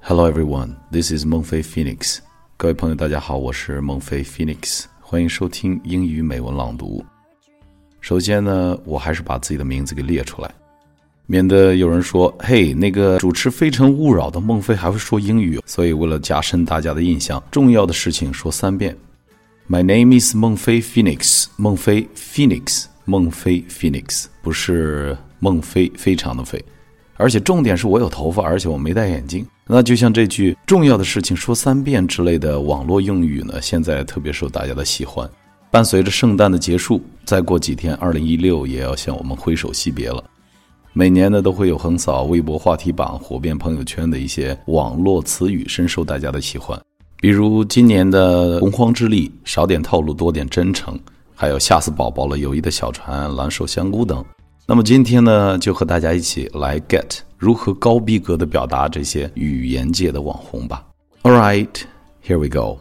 Hello everyone, this is 孟非 Phoenix。各位朋友，大家好，我是孟非 Phoenix，欢迎收听英语美文朗读。首先呢，我还是把自己的名字给列出来，免得有人说：“嘿，那个主持《非诚勿扰》的孟非还会说英语。”所以为了加深大家的印象，重要的事情说三遍。My name is 孟非 Phoenix，孟非 Phoenix，孟非 Phoenix，不是孟非非常的非。而且重点是我有头发，而且我没戴眼镜。那就像这句“重要的事情说三遍”之类的网络用语呢，现在特别受大家的喜欢。伴随着圣诞的结束，再过几天，二零一六也要向我们挥手惜别了。每年呢，都会有横扫微博话题榜、火遍朋友圈的一些网络词语，深受大家的喜欢。比如今年的“洪荒之力”，少点套路，多点真诚，还有“吓死宝宝了”、“友谊的小船”、“蓝瘦香菇”等。那么今天呢，就和大家一起来 get 如何高逼格的表达这些语言界的网红吧。All right, here we go.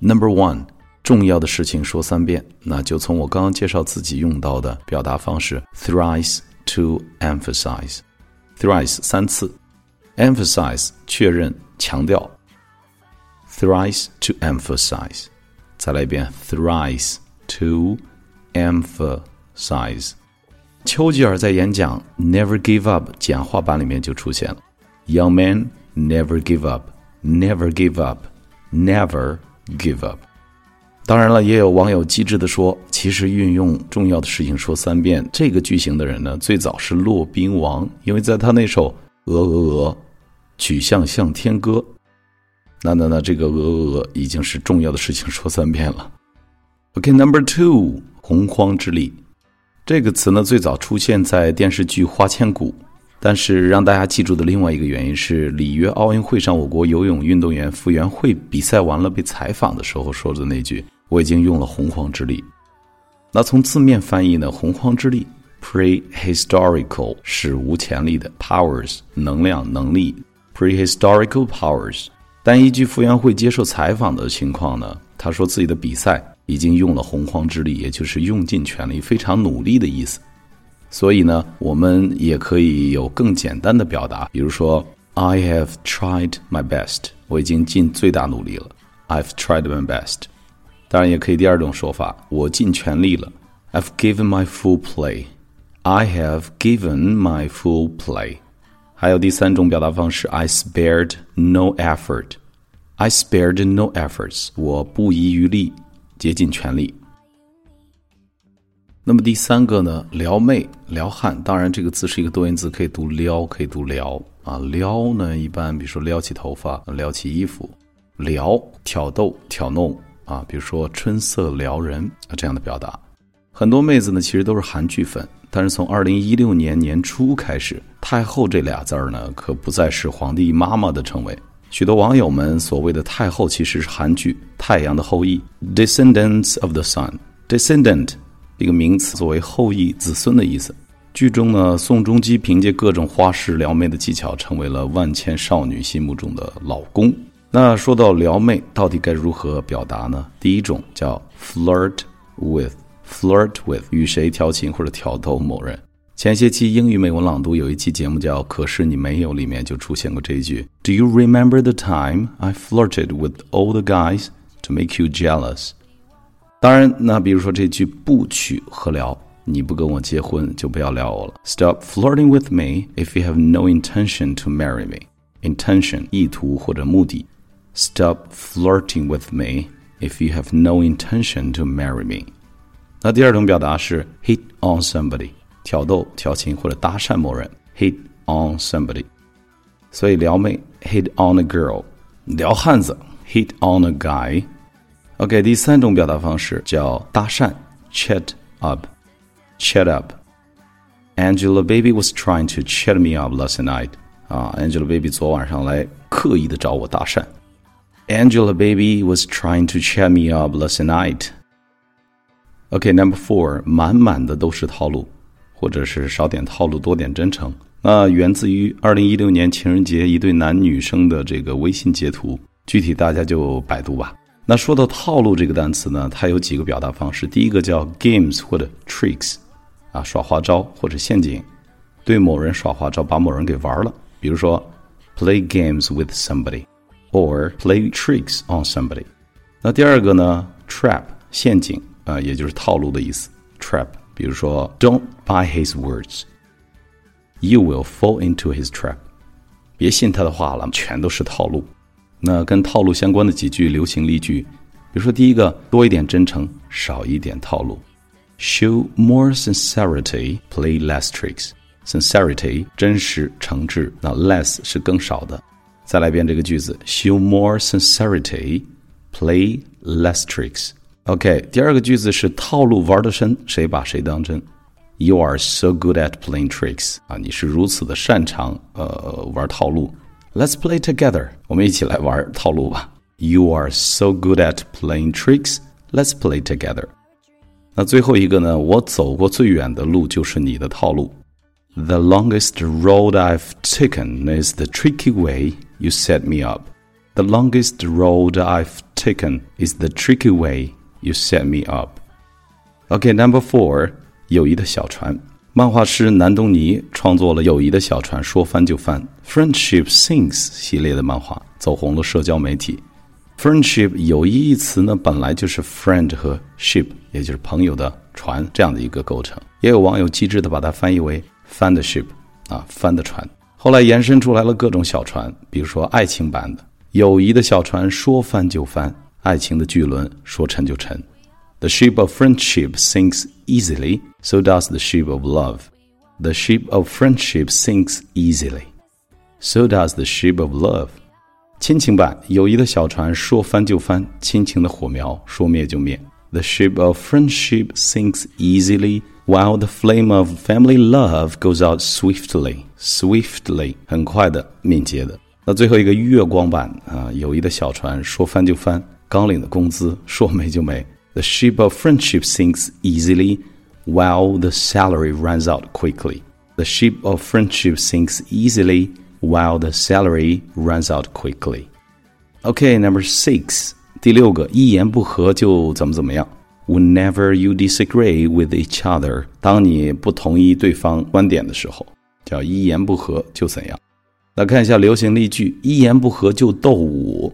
Number one，重要的事情说三遍，那就从我刚刚介绍自己用到的表达方式 thrice to emphasize。thrice 三次，emphasize 确认强调。thrice to emphasize，再来一遍 thrice to emphasize。丘吉尔在演讲《Never Give Up》简化版里面就出现了：“Young man, never give up, never give up, never give up。”当然了，也有网友机智的说，其实运用重要的事情说三遍这个句型的人呢，最早是骆宾王，因为在他那首《鹅鹅鹅》，曲项向天歌。那那那，这个《鹅鹅鹅》已经是重要的事情说三遍了。OK，Number two，洪荒之力。这个词呢，最早出现在电视剧《花千骨》，但是让大家记住的另外一个原因是里约奥运会上，我国游泳运动员傅园慧比赛完了被采访的时候说的那句：“我已经用了洪荒之力。”那从字面翻译呢，洪荒之力 （prehistorical） 史无前例的 powers 能量能力 （prehistorical powers）。但依据傅园慧接受采访的情况呢，他说自己的比赛。已经用了洪荒之力，也就是用尽全力、非常努力的意思。所以呢，我们也可以有更简单的表达，比如说，I have tried my best，我已经尽最大努力了。I've tried my best。当然，也可以第二种说法，我尽全力了。I've given my full play。I have given my full play。还有第三种表达方式，I spared no effort。I spared no efforts。我不遗余力。 竭尽全力。那么第三个呢？撩妹、撩汉，当然这个字是一个多音字，可以读撩，可以读撩啊。撩呢，一般比如说撩起头发、撩起衣服，撩挑逗、挑弄啊，比如说春色撩人啊这样的表达。很多妹子呢，其实都是韩剧粉，但是从二零一六年年初开始，太后这俩字儿呢，可不再是皇帝妈妈的称谓。许多网友们所谓的太后其实是韩剧《太阳的后裔》（Descendants of the Sun）。Descendant 一个名词，作为后裔、子孙的意思。剧中呢，宋仲基凭借各种花式撩妹的技巧，成为了万千少女心目中的老公。那说到撩妹，到底该如何表达呢？第一种叫 flirt with，flirt with 与谁调情或者挑逗某人。前些期英语美文朗读有一期节目叫《可是你没有》，里面就出现过这一句：Do you remember the time I flirted with all the guys to make you jealous？当然，那比如说这句不娶何聊？你不跟我结婚，就不要撩我了。Stop flirting with me if you have no intention to marry me. Intention 意图或者目的。Stop flirting with me if you have no intention to marry me. 那第二种表达是 hit on somebody。 挑逗、调情或者搭讪某人，hit on somebody。所以撩妹，hit on a girl；撩汉子，hit on a guy。OK，第三种表达方式叫搭讪，chat up，chat up。Angelababy was trying to chat me up last night。啊，Angelababy 昨晚上来刻意的找我搭讪。Angelababy was trying to chat me up last night。OK，Number four，满满的都是套路。 或者是少点套路，多点真诚。那源自于二零一六年情人节一对男女生的这个微信截图，具体大家就百度吧。那说到套路这个单词呢，它有几个表达方式。第一个叫 games 或者 tricks，啊，耍花招或者陷阱，对某人耍花招，把某人给玩了。比如说，play games with somebody，or play tricks on somebody。那第二个呢，trap 陷阱啊，也就是套路的意思。trap，比如说，don't buy his words，you will fall into his trap。别信他的话了，全都是套路。那跟套路相关的几句流行例句，比如说第一个，多一点真诚，少一点套路。Show more sincerity, play less tricks. Sincerity 真实诚挚，那 less 是更少的。再来一遍这个句子：Show more sincerity, play less tricks. OK，第二个句子是套路玩得深，谁把谁当真？You are so good at playing tricks 啊，你是如此的擅长呃玩套路。Let's play together，我们一起来玩套路吧。You are so good at playing tricks. Let's play together. 那最后一个呢？我走过最远的路就是你的套路。The longest road I've taken is the tricky way you set me up. The longest road I've taken is the tricky way you set me up. Okay, number four，友谊的小船。漫画师南东尼创作了《友谊的小船》，说翻就翻，《Friendship Sinks》系列的漫画走红了社交媒体。Friendship 友谊一词呢，本来就是 friend 和 ship，也就是朋友的船这样的一个构成。也有网友机智的把它翻译为翻的 ship，啊，翻的船。后来延伸出来了各种小船，比如说爱情版的友谊的小船，说翻就翻，爱情的巨轮说沉就沉。The ship of friendship sinks easily, so does the ship of love. The ship of friendship sinks easily, so does the ship of love. 亲情版，友谊的小船说翻就翻，亲情的火苗说灭就灭。The ship of friendship sinks easily, while the flame of family love goes out swiftly. Swiftly，很快的，敏捷的。那最后一个月光版啊，友谊的小船说翻就翻， 刚领的工资说没就没。The ship of friendship sinks easily, while the salary runs out quickly. The ship of friendship sinks easily while the salary runs out quickly. Okay, number six，第六个，一言不合就怎么怎么样。Whenever you disagree with each other，当你不同意对方观点的时候，叫一言不合就怎样。来看一下流行例句：一言不合就斗舞。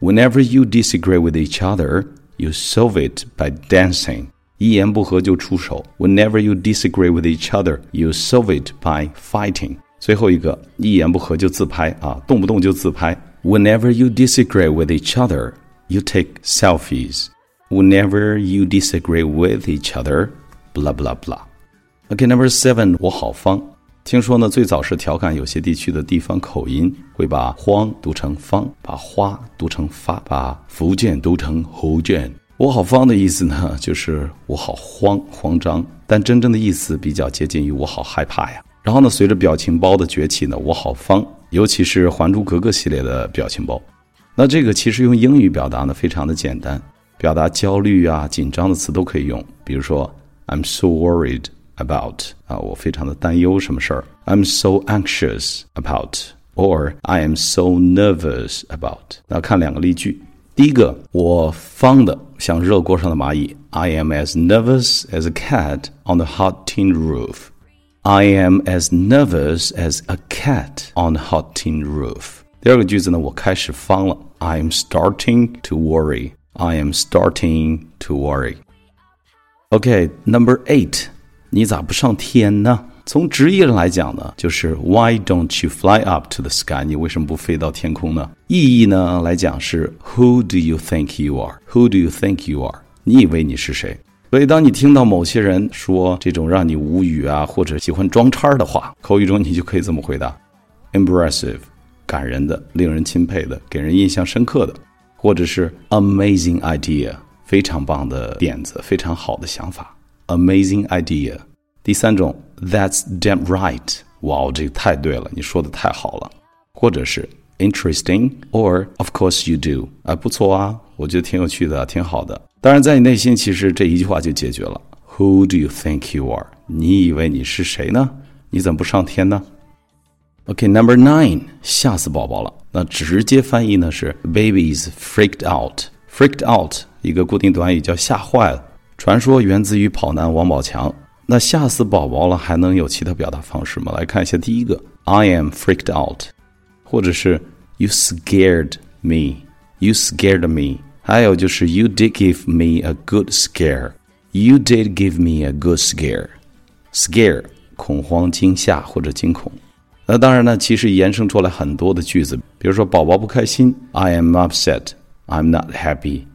Whenever you disagree with each other, you solve it by dancing. 一言不合就出手。Whenever you disagree with each other, you solve it by fighting. 最后一个，一言不合就自拍啊，动不动就自拍。Whenever you disagree with each other, you take selfies. Whenever you disagree with each other, blah blah blah. Okay, number seven，我好方。 听说呢，最早是调侃有些地区的地方口音，会把“荒”读成“方”，把“花”读成“发”，把福建读成“胡建”。我好方的意思呢，就是我好慌、慌张，但真正的意思比较接近于我好害怕呀。然后呢，随着表情包的崛起呢，我好方，尤其是《还珠格格》系列的表情包。那这个其实用英语表达呢，非常的简单，表达焦虑啊、紧张的词都可以用。比如说，I'm so worried about 啊，我非常的担忧什么事儿。I'm so anxious about，or I am so nervous about。那看两个例句，第一个，我方的像热锅上的蚂蚁，I am as nervous as a cat on the hot tin roof。I am as nervous as a cat on a hot tin roof。第二个句子呢，我开始慌了。I am starting to worry. I am starting to worry. Okay, number eight， 你咋不上天呢？从直译来讲呢，就是 Why don't you fly up to the sky？你为什么不飞到天空呢？意义呢来讲是 Who do you think you are？Who do you think you are？你以为你是谁？所以，当你听到某些人说这种让你无语啊，或者喜欢装叉的话，口语中你就可以这么回答：impressive，感人的、令人钦佩的、给人印象深刻的，或者是 amazing idea，非常棒的点子、非常好的想法，amazing idea。第三种，That's damn right，哇，这个太对了，你说的太好了，或者是 interesting，or of course you do，啊，不错啊，我觉得挺有趣的，挺好的。当然，在你内心，其实这一句话就解决了。Who do you think you are？你以为你是谁呢？你怎么不上天呢？OK，Number nine，吓死宝宝了。那直接翻译呢是 Babies freaked out。freaked out 一个固定短语叫吓坏了。传说源自于跑男王宝强。那吓死宝宝了，还能有其他表达方式吗？来看一下第一个，I am freaked out，或者是 You scared me，You scared me。还有就是 You did give me a good scare，You did give me a good scare，scare 恐慌、惊吓或者惊恐。那当然呢，其实延伸出来很多的句子，比如说宝宝不开心，I am upset，I'm not happy。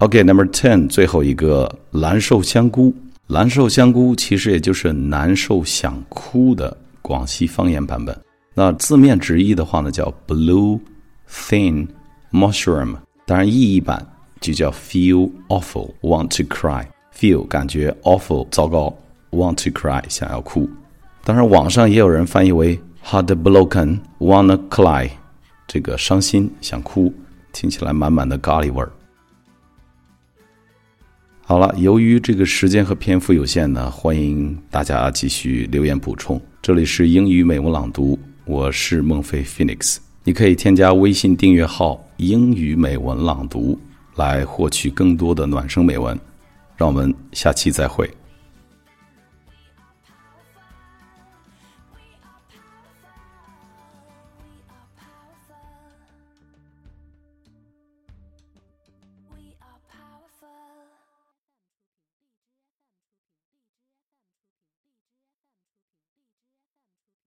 OK，Number ten，最后一个蓝瘦香菇。蓝瘦香菇其实也就是难受想哭的广西方言版本。那字面直译的话呢，叫 blue thin mushroom。当然意译版就叫 feel awful want to cry。feel 感觉 awful 糟糕，want to cry 想要哭。当然网上也有人翻译为 heartbroken wanna cry，这个伤心想哭，听起来满满的咖喱味儿。好了，由于这个时间和篇幅有限呢，欢迎大家继续留言补充。这里是英语美文朗读，我是孟非 Phoenix。你可以添加微信订阅号“英语美文朗读”来获取更多的暖声美文。让我们下期再会。